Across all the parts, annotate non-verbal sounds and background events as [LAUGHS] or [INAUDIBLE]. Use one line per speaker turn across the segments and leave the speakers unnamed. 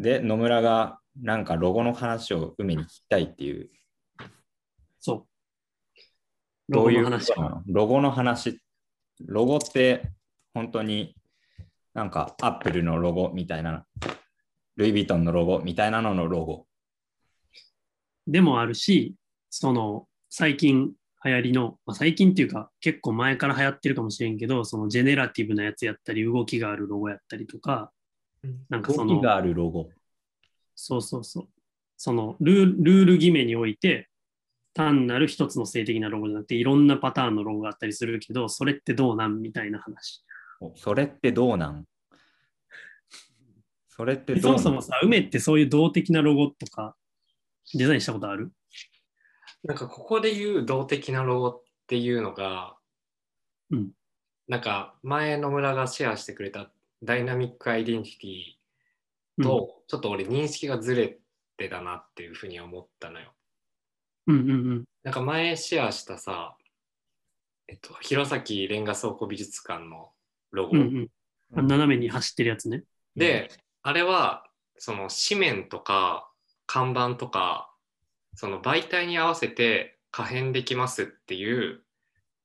で、野村がなんかロゴの話を海に聞きたいっていう、
そう。
どういうこ
ロゴの話
ロゴの話。ロゴって本当になんかアップルのロゴみたいな、ルイ・ヴィトンのロゴみたいなののロゴ。
でもあるし、その最近流行りの、まあ、最近っていうか結構前から流行ってるかもしれんけど、そのジェネラティブなやつやったり、動きがあるロゴやったりとか、なんかその、
動きがあるロゴ。
そうそうそう。そのルールール決めにおいて、単なる一つの性的なロゴじゃなくて、いろんなパターンのロゴがあったりするけど、それってどうなんみたいな話。
おそれってどうなん？それってど
そう
なん？
もそもさ、梅ってそういう動的なロゴとかデザインしたことある？
なんかここで言う動的なロゴっていうのが、
うん
なんか前野村がシェアしてくれたダイナミックアイデンティティと、ちょっと俺認識がずれてたなっていうふうに思ったのよ。
うんうんうん
なんか前シェアしたさ、えっと、弘前レンガ倉庫美術館のロゴ。
うんうんあ斜めに走ってるやつね。
で、あれはその紙面とか看板とかその媒体に合わせて可変できますっていう、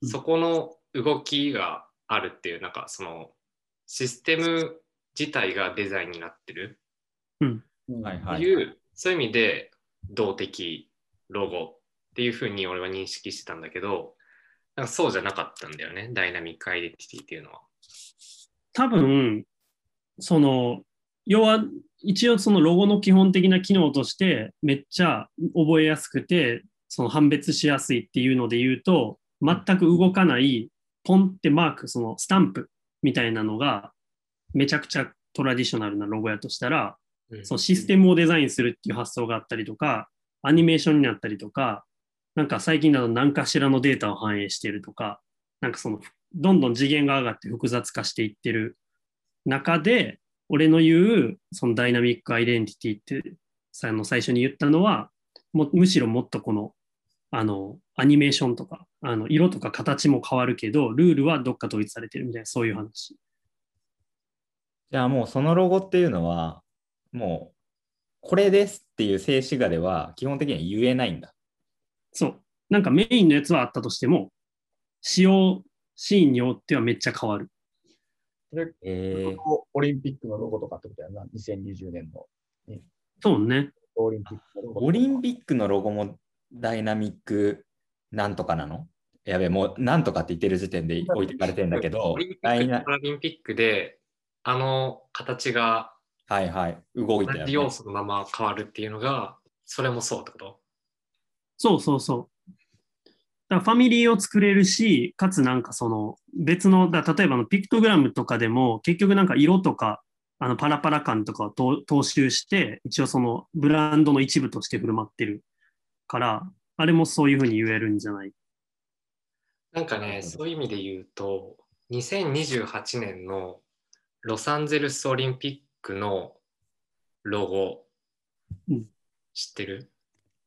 うん
そこの動きがあるっていうなんかそのシステム自体がデザインになってる
はいはい。
っていう、そういう意味で動的ロゴっていうふうに俺は認識してたんだけどなんかそうじゃなかったんだよねダイナミックアイデンティティっていうのは。
多分、その、要は、一応そのロゴの基本的な機能として、めっちゃ覚えやすくて、その判別しやすいっていうので言うと、全く動かない、ポンってマーク、そのスタンプみたいなのが、めちゃくちゃトラディショナルなロゴやとしたら、
うん
そのシステムをデザインするっていう発想があったりとか、アニメーションになったりとか、なんか最近だと何かしらのデータを反映しているとか、なんかその、どんどん次元が上がって複雑化していってる中で、俺の言う、そのダイナミックアイデンティティって、さあの最初に言ったのは、もむしろもっとこの、あの、アニメーションとか、あの、色とか形も変わるけど、ルールはどっか統一されてるみたいな、そういう話。
じゃあもうそのロゴっていうのは、もうこれですっていう静止画では基本的には言えないんだ。
そう。なんかメインのやつはあったとしても、使用シーンによってはめっちゃ変わる。
えー、
オリンピックのロゴとかってことやな、2020年の
そうね。
オリンピックのロゴ。
オリンピックのロゴもダイナミックなんとかなの？やべえ、もうなんとかって言ってる時点で置いてかれてんだけどダイナ
ックパラリンピックであの形が
はいはい、動い
同
たよ、ね。
じ要素のまま変わるっていうのがそれもそうってこと？
そうそうそう。だからファミリーを作れるし、かつなんかその別の、だ例えばのピクトグラムとかでも結局なんか色とかあのパラパラ感とかを踏踏襲して、一応そのブランドの一部として振る舞ってるから、あれもそういうふうに言えるんじゃない？
なんかねそういう意味で言うと2028年のロサンゼルスオリンピックのロゴ、
うん
知ってる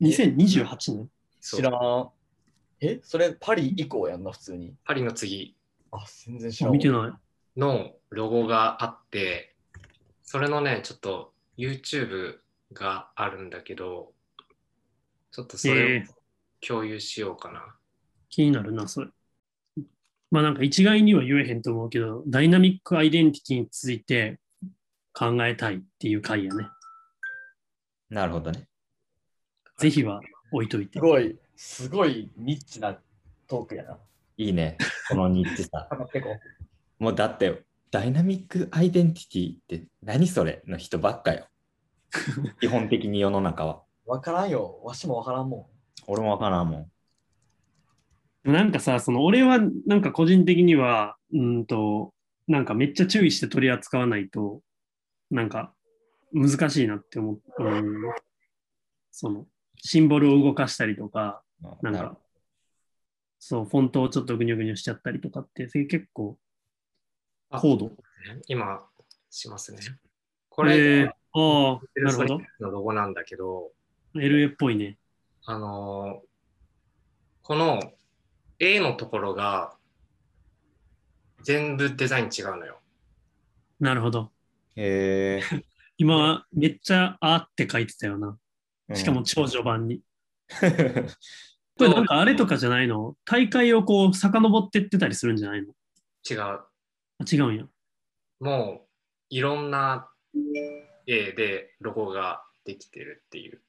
?2028 年
知らん。え？それパリ以降やんな、普通に。
パリの次
あ、全然知らん。
あ見てない。
のロゴがあってそれのねちょっと YouTube があるんだけどちょっとそれを
えー
共有しようかな、
気になるな、それ。まあなんか一概には言えへんと思うけど、ダイナミックアイデンティティについて考えたいっていう回やね。
なるほどね。
ぜひは置いといて
す。ごい、すごいニッチなトークやな。
いいね、このニッチさ。
かかってこ
もうだって、ダイナミックアイデンティティって何それの人ばっかよ。[LAUGHS] 基本的に世の中は。
う。わからんよ。わしもわからんも
俺もわからんもん。
なんかさ、その俺はなんか個人的には、うんと、なんかめっちゃ注意して取り扱わないと、なんか難しいなって思う。うん、その、シンボルを動かしたりとか、なんか、そう、フォントをちょっとぐにゅぐにゅしちゃったりとかって、それ結構
あ
高度。
今しますねこ
こ
れ、
ああ、なるほど。
のロゴなんだけど
LA っぽいね。
あのーこの A のところが全部デザイン違うのよ
なるほど。
へえ [LAUGHS]
今、めっちゃあって書いてたよな。
うん
しかも超序盤に。[LAUGHS] これなんかあれとかじゃないの？大会をこう遡ってってたりするんじゃないの？
違う。
あ違うんや。
もういろんな A でロゴができてるっていう。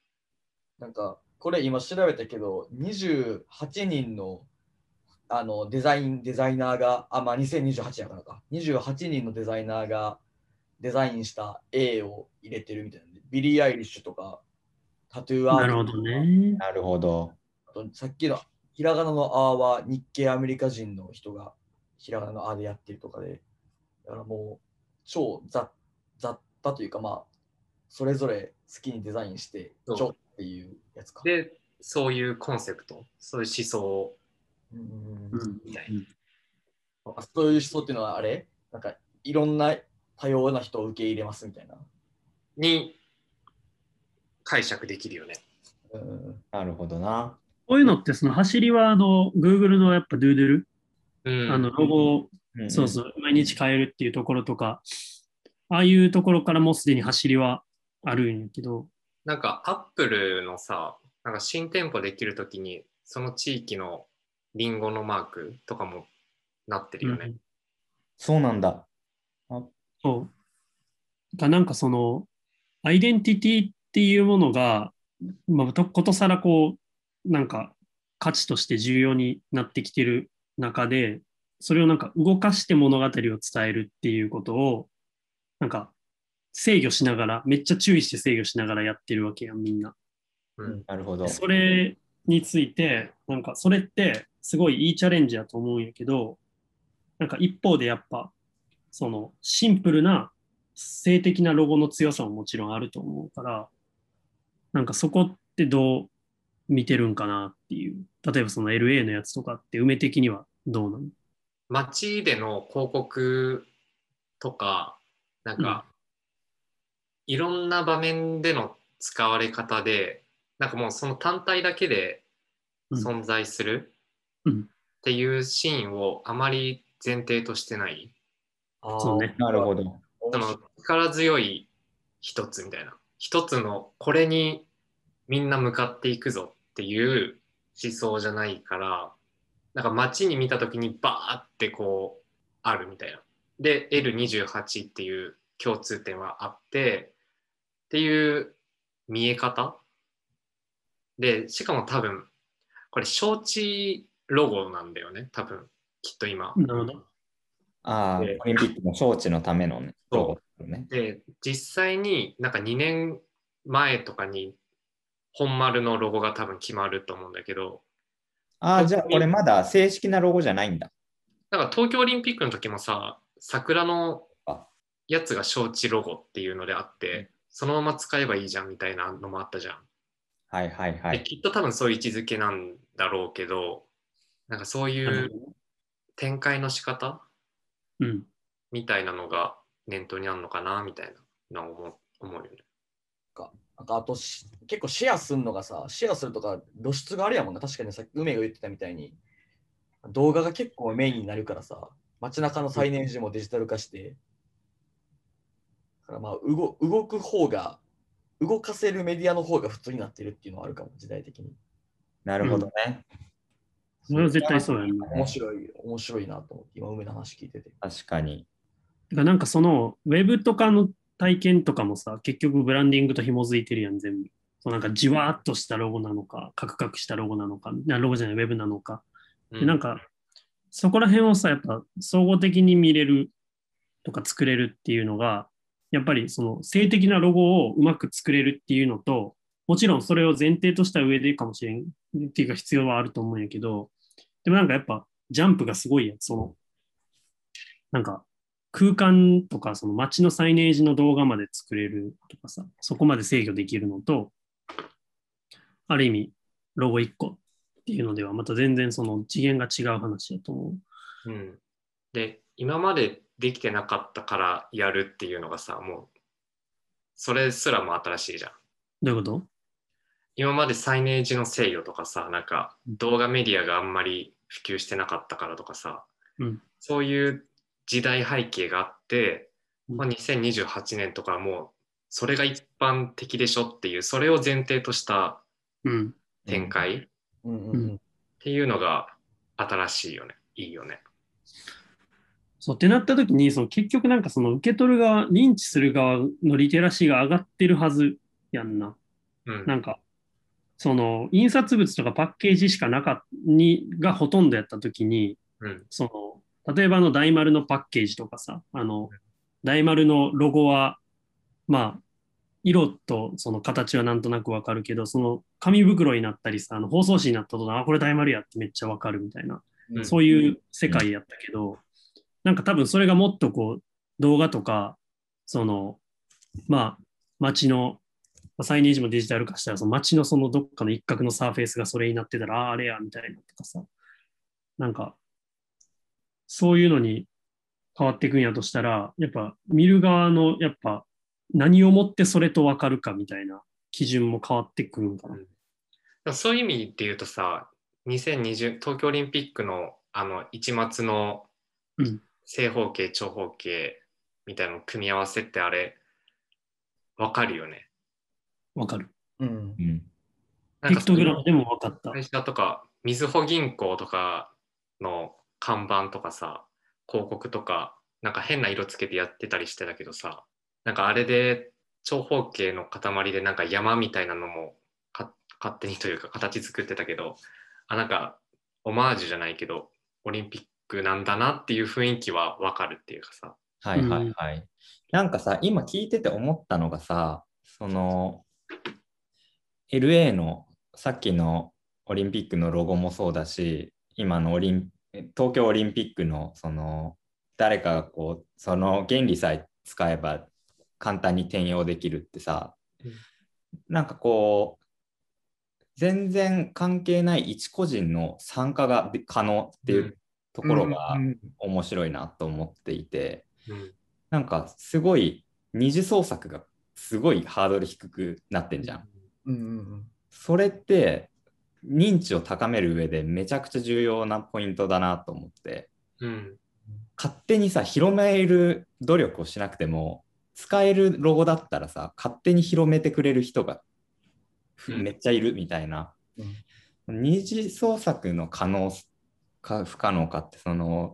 なんか、これ今調べたけど、28人のあのデザイン、デザイナーが、あ、まあ2028やからか。28人のデザイナーがデザインした A を入れてるみたいなビリー・アイリッシュとか、タトゥーアート
なるほどね。
なるほど。
あとさっきのひらがなの「あ」は日系アメリカ人の人がひらがなの「あ」でやってるとかで、だからもう超雑雑多というかまあ、それぞれ好きにデザインして、
そう
ちょっていうやつか。
で、そういうコンセプト、そういう思想みたいな。
あそういう人っていうのはあれ？なんかいろんな多様な人を受け入れますみたいな。
に解釈できるよね。
うん。
なるほどな。
こういうのってその走りはあの Google のやっぱ Doodle、
うん、
あのロゴを
ん
そうそう、毎日変えるっていうところとか、ああいうところからもうすでに走りはあるんやけど、
なんかアップルのさ、なんか新店舗できるときに、その地域のリンゴのマークとかもなってるよね。
そうなんだ。
そう。がなんかその、アイデンティティっていうものが、まあ、とことさらこう、なんか価値として重要になってきてる中で、それをなんか動かして物語を伝えるっていうことを、なんか制御しながら、めっちゃ注意して制御しながらやってるわけやん、みんな。
うん
なるほど。
それについて、なんかそれってすごいいいチャレンジだと思うんやけど、なんか一方でやっぱ、そのシンプルな性的なロゴの強さももちろんあると思うから、なんかそこってどう見てるんかなっていう。例えばその LA のやつとかって梅的にはどうなの
街での広告とか、なんか、いろんな場面での使われ方で、なんかもうその単体だけで
うん。
存在する。
うん
っていうシーンをあまり前提としてない。
あー
そうね
なるほど。
その力強い一つみたいな。一つのこれにみんな向かっていくぞっていう思想じゃないから、なんか街に見た時にバーってこうあるみたいな。で、L28 っていう共通点はあって、っていう見え方で、しかも多分、これ招致ロゴなんだよね、多分、きっと今。
なるほど。
ああ、オ
で
リンピックの招致のためのね。ロゴだよね。
で実際になんか2年前とかに本丸のロゴが多分決まると思うんだけど
ああ、じゃあこれまだ正式なロゴじゃないんだ。
なんか東京オリンピックの時もさ桜の
あ
やつが招致ロゴっていうのであってそのまま使えばいいじゃんみたいなのもあったじゃん、
はいはいはい。
できっと多分そういう位置づけなんだろうけどなんかそういう展開の仕方？
うん。
みたいなのが念頭にあるのかな？みたいなのを思うよね
なんかあとし結構シェアするのがさ、シェアするとか露出があるやもんな。確かにさっき梅が言ってたみたいに、動画が結構メインになるからさ、街中のサイネージもデジタル化して、だからまあ動動く方が、動かせるメディアの方が普通になってるっていうのはあるかも、時代的に。
なるほどね。
それは絶対そうやんな。
面白い、面白いなと思って、今梅の話聞いてて。
確かに。
だからなんかそのウェブとかの体験とかもさ、結局ブランディングと紐づいてるやん、全部。そうなんかじわーっとしたロゴなのか、カクカクしたロゴなのか、なロゴじゃない、ウェブなのか。でなんか、そこら辺をさ、やっぱ総合的に見れるとか作れるっていうのが、やっぱりその性的なロゴをうまく作れるっていうのと、もちろんそれを前提とした上でかもしれんっていうか必要はあると思うんやけど、でもなんかやっぱジャンプがすごいやん、その、なんか空間とかその街のサイネージの動画まで作れるとかさ、そこまで制御できるのと、ある意味ロゴ1個っていうのではまた全然その次元が違う話だと思う。
うん、で今までできてなかったからやるっていうのがさもうそれすらも新しいじゃん。
どういうこと？
今までサイネージの制御とかさなんか動画メディアがあんまり普及してなかったからとかさ、
うん
そういう時代背景があって、
うん
まあ、2028年とかはもうそれが一般的でしょっていう、それを前提とした
うん。
展開っていうのが新しいよね。いいよね。
そうってなった時に、その結局なんかその受け取る側、認知する側のリテラシーが上がってるはずやんな。
うん。
なんか、その印刷物とかパッケージしかなかっにがほとんどやった時に、
うん。
その例えばあの大丸のパッケージとかさ、あの大丸のロゴは、まあ、色とその形はなんとなくわかるけど、その紙袋になったりさ、あの包装紙になったとあ、これ大丸やってめっちゃわかるみたいな、
うん
そういう世界やったけど、なんか多分それがもっとこう、動画とか、その、まあ、街の、まあサイネージもデジタル化したら、その街のそのどっかの一角のサーフェイスがそれになってたら、ああ、あれや、みたいなとかさ、なんか、そういうのに変わっていくんやとしたら、やっぱ見る側の、やっぱ何をもってそれと分かるかみたいな基準も変わってくるんかな。
でもそういう意味で言うとさ、2020東京オリンピックのあの一末の
うん
正方形、長方形みたいなの組み合わせってあれ、わかるよね。
分かる。
うん
うん。
ピ
なんか
クトグラムでも分かった。
会社とか、みずほ銀行とかの看板とかさ、広告とか、なんか変な色つけてやってたりしてたけどさ、なんかあれで長方形の塊でなんか山みたいなのもか勝手にというか形作ってたけど、あ、なんかオマージュじゃないけど、オリンピックなんだなっていう雰囲気はわかるっていうかさ。
はいはいはい。なんかさ、今聞いてて思ったのがさ、その、LA のさっきのオリンピックのロゴもそうだし、今のオリン東京オリンピックのその、誰かがこう、その原理さえ使えば簡単に転用できるってさ、
うん。
なんかこう、全然関係ない一個人の参加がで可能っていうところが
うん。
面白いなと思っていて、
うん。
なんかすごい二次創作がすごいハードル低くなってんじゃん。
うんうん
それって認知を高める上でめちゃくちゃ重要なポイントだなと思って
うん。
勝手にさ広める努力をしなくても使えるロゴだったらさ勝手に広めてくれる人がめっちゃいるみたいな、二次創作の可能か不可能かってその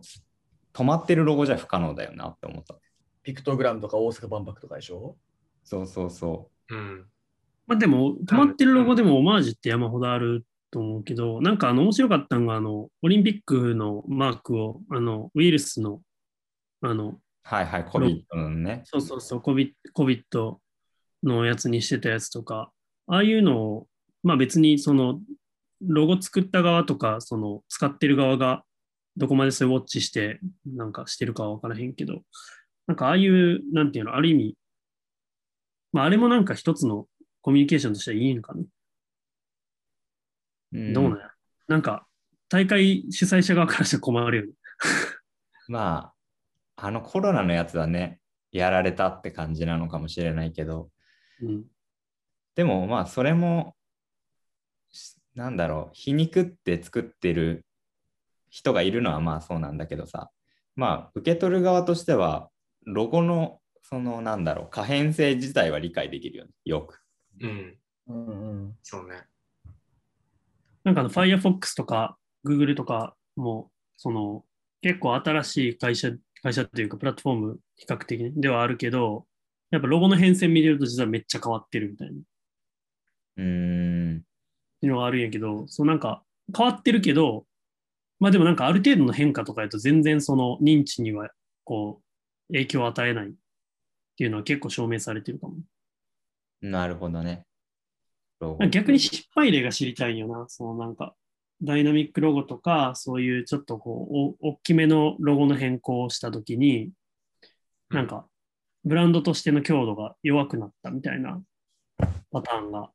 止まってるロゴじゃ不可能だよなって思った。
ピクトグラムとか大阪万博とかでしょ？
そうそうそ
うん。
まあでも、止まってるロゴでもオマージュって山ほどあると思うけど、なんかあの面白かったのが、あの、オリンピックのマークを、あの、ウイルスの、あの、
う。はいはい、COVID のね。
そうそうそう、COVID, COVID のやつにしてたやつとか、ああいうのを、まあ別にその、ロゴ作った側とか、その、使ってる側が、どこまでそれウォッチして、なんかしてるかは分からへんけど、なんかああいう、なんていうの、ある意味、まああれもなんか一つのコミュニケーションとしてはいいんかね。
うん
どうなんや、なんか、大会主催者側からして困るよね。[LAUGHS]
まあ、あのコロナのやつはね、やられたって感じなのかもしれないけど、
うん。
でもまあ、それも、しなんだろう、皮肉って作ってる人がいるのはまあそうなんだけどさ、まあ、受け取る側としては、ロゴの、そのなんだろう、可変性自体は理解できるよね、よく。
うん。
うんうん。
そうね。
なんかあの Firefox とか Google とかも、その結構新しい会社、会社っていうかプラットフォーム比較的ではあるけど、やっぱロゴの変遷見れると実はめっちゃ変わってるみたいな。っ
うーん。
ていうのがあるんやけど、そうなんか変わってるけど、まあでもなんかある程度の変化とかやと全然その認知にはこう影響を与えないっていうのは結構証明されてるかも。
なるほどね。
逆に失敗例が知りたいんよな。そのなんか、ダイナミックロゴとか、そういうちょっとこう、お大きめのロゴの変更をしたときに、なんか、ブランドとしての強度が弱くなったみたいなパターンが、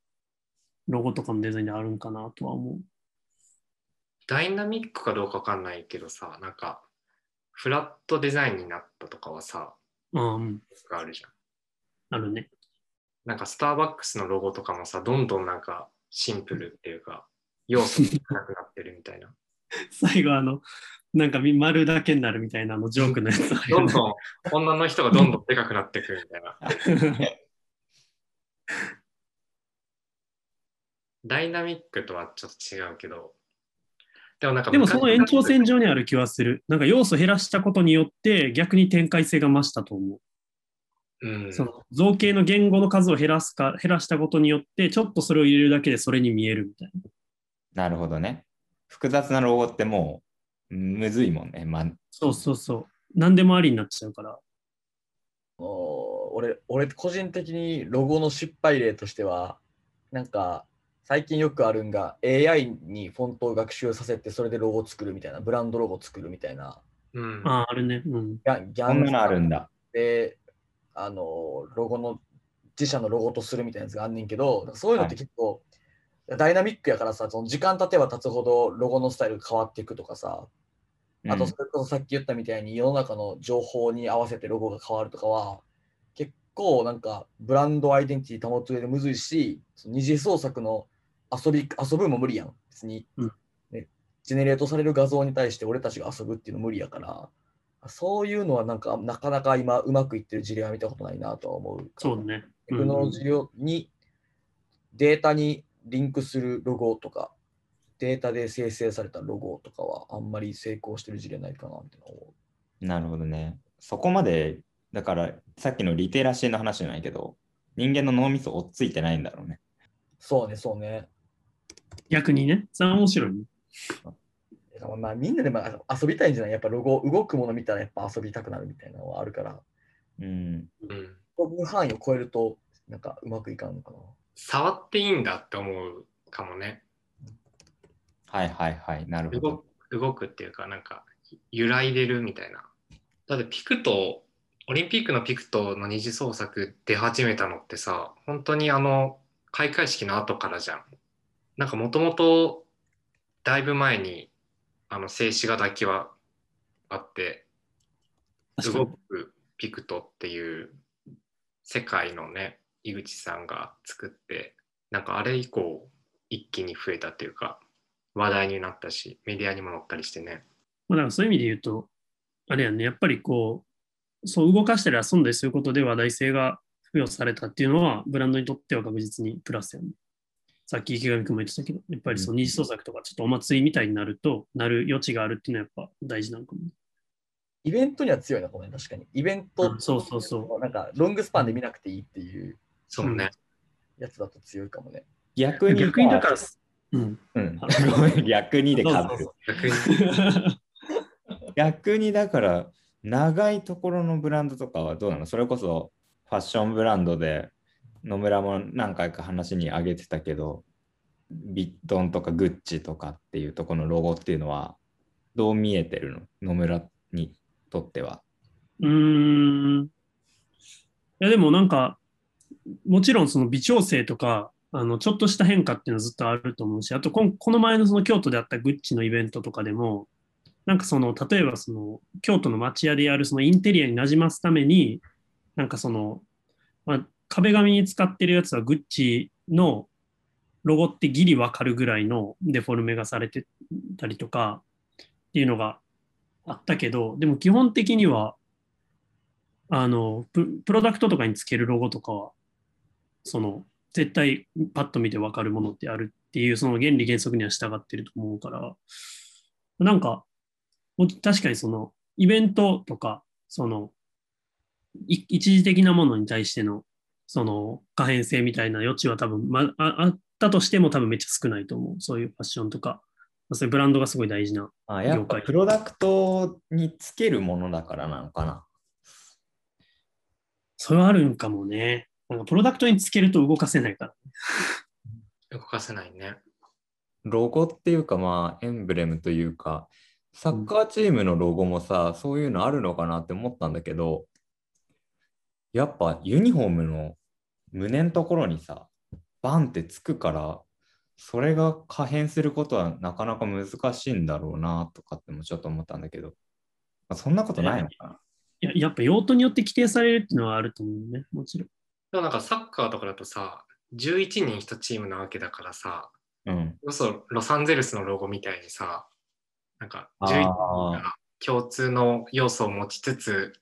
ロゴとかのデザインであるんかなとは思う。
ダイナミックかどうかわかんないけどさ、なんか、フラットデザインになったとかはさ、
あうん、
があるじゃん。
あるね。
なんかスターバックスのロゴとかもさ、どんどんなんかシンプルっていうか、[LAUGHS] 要素が少なくなってるみたいな。
最後あの、なんかみ丸だけになるみたいなあのジョークのやつ
どんどん女の人がどんどんでかくなってくるみたいな。[LAUGHS] ダイナミックとはちょっと違うけど、でもなんか
でもその延長線
上
上にある気はする。なんか要素減らしたことによって逆に展開性が増したと思う。
うん、
その造形の言語の数を減らすか、減らしたことによって、ちょっとそれを入れるだけでそれに見えるみたいな。
なるほどね。複雑なロゴってもうむずいもんね。まあ、
そうそうそう。何でもありになっちゃうから。
お俺、俺個人的にロゴの失敗例としては、なんか最近よくあるんが AI にフォントを学習させてそれでロゴ作るみたいな、ブランドロゴ作るみたいな、
うん、
ああ、あるね。うん。
ギャンギャ
こんなのあるん
だ。
だ。
で、あの、ロゴの、自社のロゴとするみたいなやつがあんねんけど、そういうのって結構、ダイナミックやからさ、その時間経てば経つほどロゴのスタイルが変わっていくとかさ、あと、
うん
それこそさっき言ったみたいに世の中の情報に合わせてロゴが変わるとかは、結構なんかブランドアイデンティティ保つ上でむずいし、その二次創作の遊び、遊ぶも無理やん。別に、
うん
ね、ジェネレートされる画像に対して俺たちが遊ぶっていうの無理やから、そういうのはなんかなかなか今うまくいってる事例は見たことないなとは思う。
そうね。
テクノロジーに、データにリンクするロゴとか、データで生成されたロゴとかはあんまり成功してる事例ないかなって思
なるほどね。そこまで、だからさっきのリテラシーの話じゃないけど、人間の脳みそ追っついてないんだろうね。
う。そうね、そうね。
逆にね。それは面白いね。
まあみんなでも遊びたいんじゃない？やっぱロゴ、動くもの見たらやっぱ遊びたくなるみたいなのはあるから、
うん。
うん、
範囲を超えるとなんかうまくいかんのかな。
触っていいんだって思うかもね。
はいはいはい。なるほど
動。動くっていうか、なんか揺らいでるみたいな。だってピクト、オリンピックのピクトの二次創作出始めたのってさ、本当にあの開会式の後からじゃん。なんかもともとだいぶ前にあの静止画だけはあって、
確かに
動くピクトっていう世界のね、井口さんが作って、なんかあれ以降一気に増えたっていうか、話題になったし、メディアにも載ったりしてね。
まあ、だからそういう意味で言うと、あれやね、やっぱりこう、そう動かしたり遊んだりすることで話題性が付与されたっていうのは、ブランドにとっては確実にプラスやね。さっき池上君も言ってたけど、やっぱりその二次創作とかちょっとお祭りみたいになると、なる余地があるっていうのはやっぱ大事なのかもね。
イベントには強いな、このね、確かに。イベント、
うんそうそうそ
なんかロングスパンで見なくていいっていう
そうね。
やつだと強いかもね。
逆にさ
逆にだから、うん。
うん、ごめん逆にで [LAUGHS]
逆に
だから長いところのブランドとかはどうなの？それこそファッションブランドで野村も何回か話に挙げてたけどビットンとかグッチとかっていうとこのロゴっていうのはどう見えてるの？野村にとっては。
うん。いや、でもなんか、もちろんその微調整とか、あの、ちょっとした変化っていうのはずっとあると思うし、あとこ、この前のその京都であったグッチのイベントとかでも、なんかその、例えばその、京都の町屋でやるそのインテリアになじますために、なんかその、まあ、壁紙に使ってるやつはグッチのロゴってギリわかるぐらいのデフォルメがされてたりとかっていうのがあったけど、でも基本的には、あのプ、ロダクトとかにつけるロゴとかは、その、絶対パッと見てわかるものってあるっていう、その原理原則には従ってると思うから、なんか、確かにその、イベントとか、その、一時的なものに対しての、その、可変性みたいな余地は多分、まあ、あったとしても多分めっちゃ少ないと思う。そういうファッションとか、そういうブランドがすごい大事な。
あやっ
了解
ぱプロダクトにつけるものだからなのかな。
それはあるんかもね。なんかプロダクトにつけると動かせないから。[LAUGHS]
動かせないね。
ロゴっていうかまあエンブレムというかサッカーチームのロゴもさ、そういうのあるのかなって思ったんだけどやっぱユニフォームの胸のところにさバンってつくからそれが可変することはなかなか難しいんだろうなとかってもちょっと思ったんだけど、まあ、そんなことないのかな、
いややっぱ用途によって規定されるっていうのはあると思うね。もちろん。
でもなんかサッカーとかだとさ、11人1チームなわけだからさ、
うん。
要するにロサンゼルスのロゴみたいにさ、なんか
あ
11人
ー
が共通の要素を持ちつつ、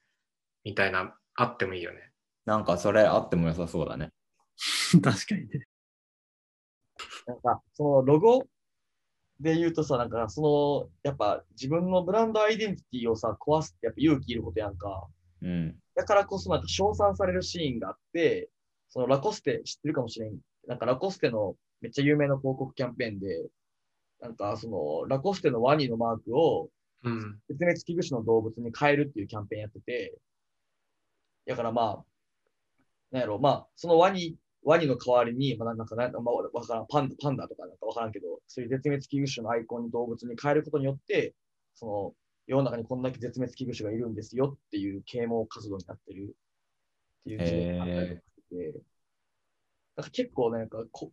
みたいな、あってもいいよね。
なんかそれあっても良さそうだね。[LAUGHS]
確かにね。
なんか、そのロゴで言うとさ、なんか、その、やっぱ自分のブランドアイデンティティをさ、壊すってやっぱ勇気いることやんか。
うん。
だからこそなんか称賛されるシーンがあって、そのラコステ知ってるかもしれん。なんかラコステのめっちゃ有名な広告キャンペーンで、なんかそのラコステのワニのマークを
うん。
絶滅危惧種の動物に変えるっていうキャンペーンやってて、だからまあ、なんやろ、まあ、そのワニ、ワニの代わりに、まあ、なんか、なんかまあ、わからん、パンダ、パンダとかなんかわからんけど、そういう絶滅危惧種のアイコンに動物に変えることによって、その、世の中にこんだけ絶滅危惧種がいるんですよっていう啓蒙活動になってる。っていう事例があったりとかして、なんか結構なんかこ、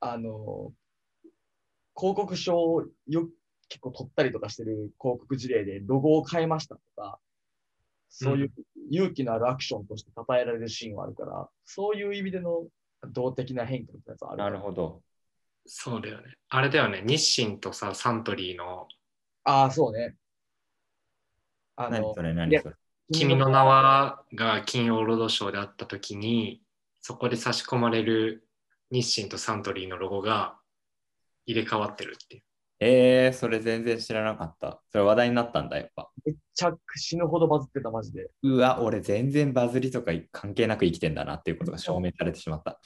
あの、広告賞をよ結構取ったりとかしてる広告事例でロゴを変えましたとか、そういう勇気のあるアクションとして称えられるシーンはあるから、そういう意味での動的な変化みたいなやつはある。
なるほど。
そうだよね。あれだよね。日清とさ、サントリーの
ああ、そうね。あ
何それ何
いや
それ。
君の名はが金曜ロードショーであったときに、そこで差し込まれる日清とサントリーのロゴが入れ替わってるっていう。
えー、それ全然知らなかった。それ話題になったんだ、やっぱ。
めっちゃ死ぬほどバズってた、マジで。
うわ、俺全然バズりとか関係なく生きてんだなっていうことが証明されてしまった。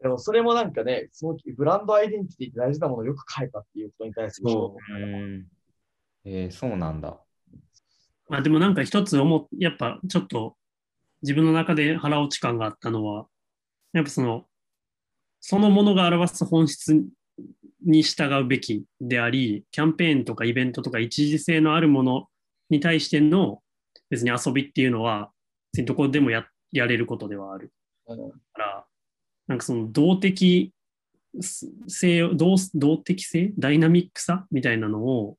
でもそれもなんかね、そのブランドアイデンティティって大事なものをよく変えたっていうことに対する
そ
うん。えー、そうなんだ。
まあでもなんか一つ思っ、やっぱちょっと自分の中で腹落ち感があったのは、やっぱその、そのものが表す本質に従うべきであり、キャンペーンとかイベントとか一時性のあるものに対しての別に遊びっていうのは、別にどこでもややれることではある。
うん
から、なんかその動的性を、動動的性？ダイナミックさみたいなのを、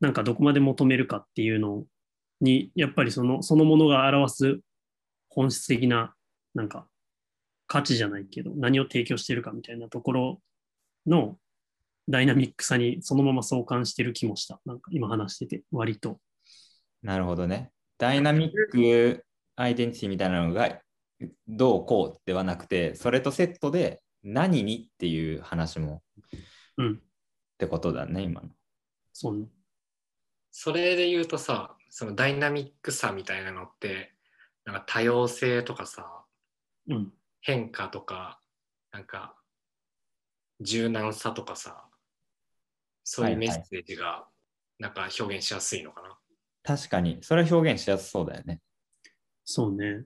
なんかどこまで求めるかっていうのに、やっぱりその、そのものが表す本質的な、なんか価値じゃないけど、何を提供してるかみたいなところのダイナミックさにそのまま相関してる気もした。なんか今話してて、割と。
なるほどね。ダイナミックアイデンティティみたいなのがどうこうではなくて、それとセットで何にっていう話も
うん、
ってことだね、今の。
そうね。
それで言うとさ、そのダイナミックさみたいなのって、なんか多様性とかさ、
うん。
変化とか、なんか柔軟さとかさ、そういうメッセージがなんか表現しやすいのかな。
確かに、それは表現しやすそうだよね。
そうね。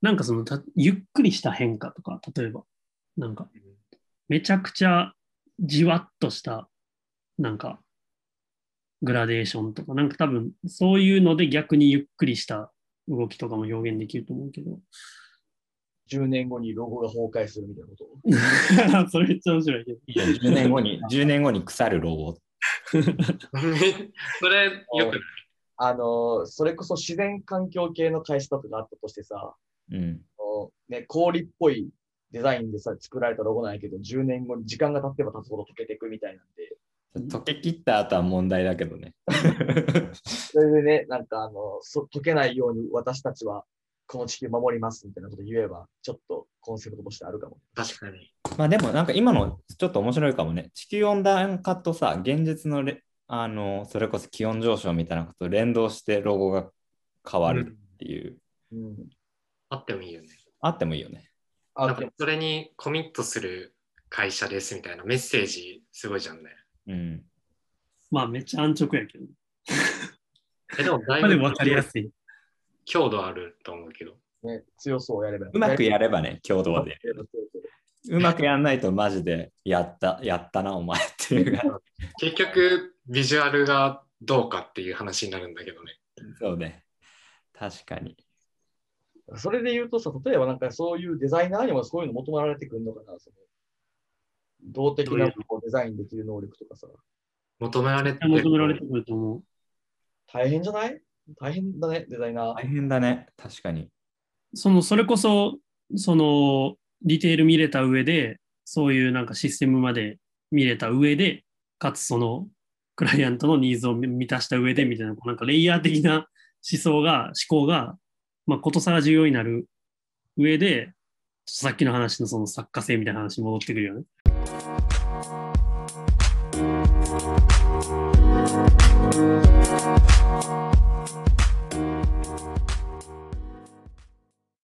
なんかそのた、ゆっくりした変化とか、例えば、なんか、めちゃくちゃじわっとした、なんか、グラデーションとか、なんか多分、そういうので逆にゆっくりした動きとかも表現できると思うけど、
10年後にロゴが崩壊するみたいなこと？[LAUGHS]
それめっちゃ面白いけど。
いや10年後に、10年後に腐るロゴ。
それよく
あの、それこそ自然環境系の会社とかがあったとしてさ、
うん。
あのね、氷っぽいデザインでさ、作られたロゴなんやけど、10年後に時間が経ってば経つほど溶けていくみたいなんで、
溶け切った後は問題だけどね。[LAUGHS]
それでね、なんかあの、そ溶けないように私たちはこの地球守りますみたいなこと言えば、ちょっとコンセプトとしてあるかも。
確かに。
まあでもなんか今のちょっと面白いかもね。地球温暖化とさ、現実のレあのそれこそ気温上昇みたいなことと連動してロゴが変わるっていう、
うん。
あってもいいよね。
あってもいいよね。
あ、
なんか
でも
それにコミットする会社ですみたいなメッセージすごいじゃんね。
うん。
まあめっちゃ安直やけど。
えでもだいぶ [LAUGHS]
分かりやすい。
強度あると思うけど。
ね、強そうやれば。
うまくやればね、共同で。
やれば強そう
うまくやんないとマジでやった、やったな、お前っていうか。
結局、ビジュアルがどうかっていう話になるんだけどね。
そうね。確かに。
それで言うとさ、例えばなんかそういうデザイナーにもそういうの求められてくるのかな、その動的なこうデザインできる能力とかさ、
求められてる
求められてくると思う。
大変じゃない？大変だね、デザイナー。
大変だね、確かに。
その、それこそ、その、ディテール見れた上で、そういうなんかシステムまで見れた上で、かつその、クライアントのニーズを満たした上でみたいな、こうなんかレイヤー的な思想が、思考が、まあ、ことさら重要になる上で、さっきの話のその作家性みたいな話に戻ってくるよね。